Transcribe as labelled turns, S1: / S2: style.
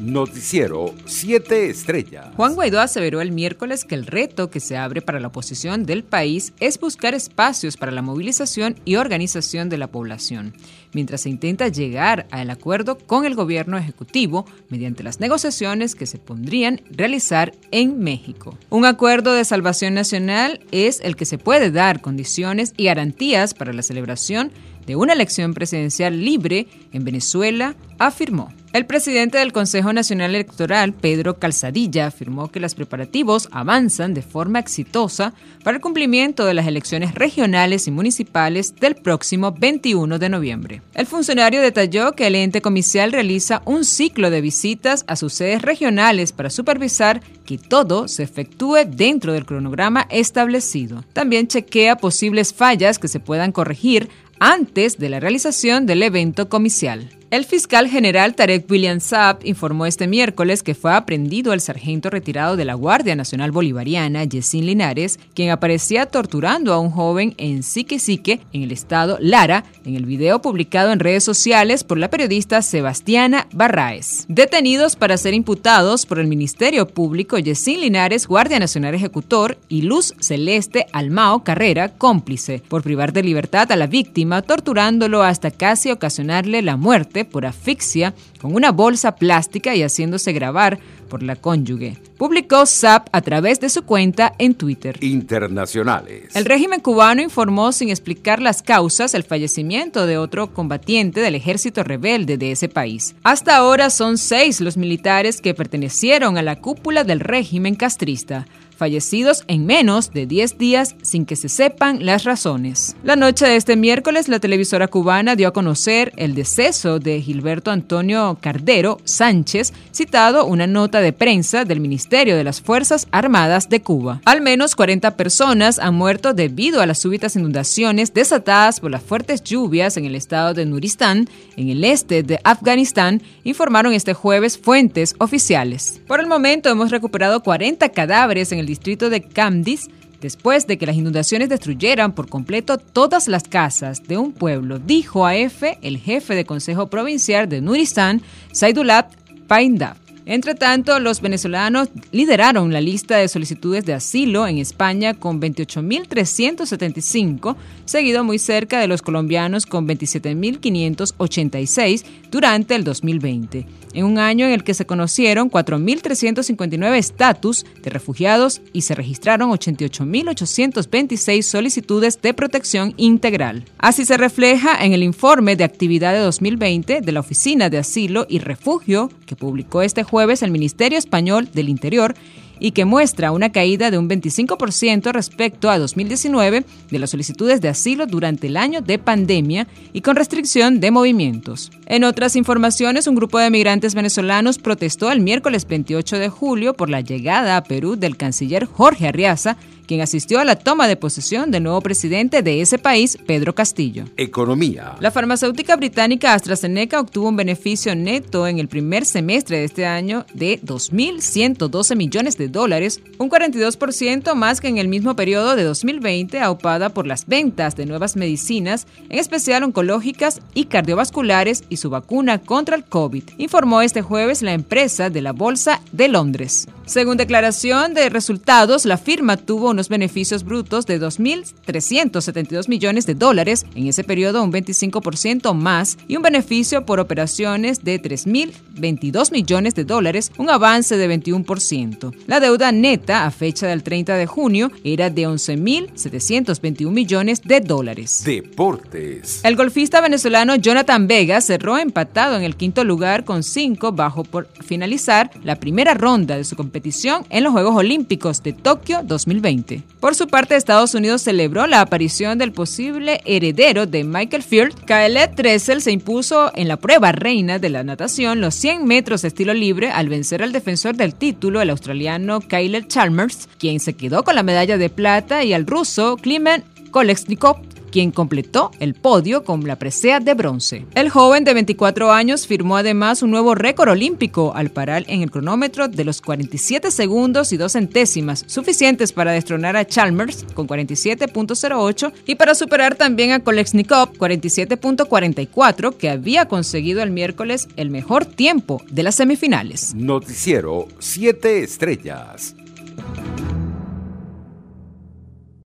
S1: Noticiero 7 Estrellas.
S2: Juan Guaidó aseveró el miércoles que el reto que se abre para la oposición del país es buscar espacios para la movilización y organización de la población, mientras se intenta llegar al acuerdo con el gobierno ejecutivo mediante las negociaciones que se pondrían realizar en México. Un acuerdo de salvación nacional es el que se puede dar condiciones y garantías para la celebración de una elección presidencial libre en Venezuela, afirmó. El presidente del Consejo Nacional Electoral, Pedro Calzadilla, afirmó que los preparativos avanzan de forma exitosa para el cumplimiento de las elecciones regionales y municipales del próximo 21 de noviembre. El funcionario detalló que el ente comicial realiza un ciclo de visitas a sus sedes regionales para supervisar que todo se efectúe dentro del cronograma establecido. También chequea posibles fallas que se puedan corregir antes de la realización del evento comicial. El fiscal general Tarek William Saab informó este miércoles que fue aprendido el sargento retirado de la Guardia Nacional Bolivariana, Yesin Linares, quien aparecía torturando a un joven en Sique en el estado Lara, en el video publicado en redes sociales por la periodista Sebastiana Barraez. Detenidos para ser imputados por el Ministerio Público Yesin Linares, Guardia Nacional Ejecutor, y Luz Celeste Almao Carrera, cómplice, por privar de libertad a la víctima, torturándolo hasta casi ocasionarle la muerte por asfixia con una bolsa plástica y haciéndose grabar por la cónyuge. Publicó SAP a través de su cuenta en Twitter.
S1: Internacionales.
S2: El régimen cubano informó sin explicar las causas el fallecimiento de otro combatiente del ejército rebelde de ese país. Hasta ahora son seis los militares que pertenecieron a la cúpula del régimen castrista fallecidos en menos de 10 días sin que se sepan las razones. La noche de este miércoles, la televisora cubana dio a conocer el deceso de Gilberto Antonio Cardero Sánchez, citado una nota de prensa del Ministerio de las Fuerzas Armadas de Cuba. Al menos 40 personas han muerto debido a las súbitas inundaciones desatadas por las fuertes lluvias en el estado de Nuristán, en el este de Afganistán, informaron este jueves fuentes oficiales. Por el momento hemos recuperado 40 cadáveres en el distrito de Camdis después de que las inundaciones destruyeran por completo todas las casas de un pueblo, dijo a EFE el jefe de Consejo Provincial de Nuristan, Saidulab Paindab. Entre tanto, los venezolanos lideraron la lista de solicitudes de asilo en España con 28.375, seguido muy cerca de los colombianos con 27.586 durante el 2020, en un año en el que se conocieron 4.359 estatus de refugiados y se registraron 88.826 solicitudes de protección integral. Así se refleja en el informe de actividad de 2020 de la Oficina de Asilo y Refugio que publicó este jueves el Ministerio Español del Interior y que muestra una caída de un 25% respecto a 2019 de las solicitudes de asilo durante el año de pandemia y con restricción de movimientos. En otras informaciones, un grupo de migrantes venezolanos protestó el miércoles 28 de julio por la llegada a Perú del canciller Jorge Arriaza, quien asistió a la toma de posesión del nuevo presidente de ese país, Pedro Castillo.
S1: Economía.
S2: La farmacéutica británica AstraZeneca obtuvo un beneficio neto en el primer semestre de este año de 2.112 millones de dólares, un 42% más que en el mismo periodo de 2020, aupada por las ventas de nuevas medicinas, en especial oncológicas y cardiovasculares, y su vacuna contra el COVID, informó este jueves la empresa de la Bolsa de Londres. Según declaración de resultados, la firma tuvo unos beneficios brutos de 2.372 millones de dólares, en ese periodo un 25% más, y un beneficio por operaciones de 3.022 millones de dólares, un avance de 21%. La deuda neta a fecha del 30 de junio era de 11.721 millones de dólares.
S1: Deportes.
S2: El golfista venezolano Jonathan Vega cerró empatado en el quinto lugar con 5 bajo por finalizar la primera ronda de su en los Juegos Olímpicos de Tokio 2020. Por su parte, Estados Unidos celebró la aparición del posible heredero de Michael Field. Khaled Dressel se impuso en la prueba reina de la natación los 100 metros de estilo libre al vencer al defensor del título, el australiano Kyle Chalmers, quien se quedó con la medalla de plata, y al ruso Klimen Kolesnikov quien completó el podio con la presea de bronce. El joven de 24 años firmó además un nuevo récord olímpico al parar en el cronómetro de los 47 segundos y dos centésimas, suficientes para destronar a Chalmers con 47.08 y para superar también a Kolesnikov 47.44 que había conseguido el miércoles el mejor tiempo de las semifinales.
S1: Noticiero 7 estrellas.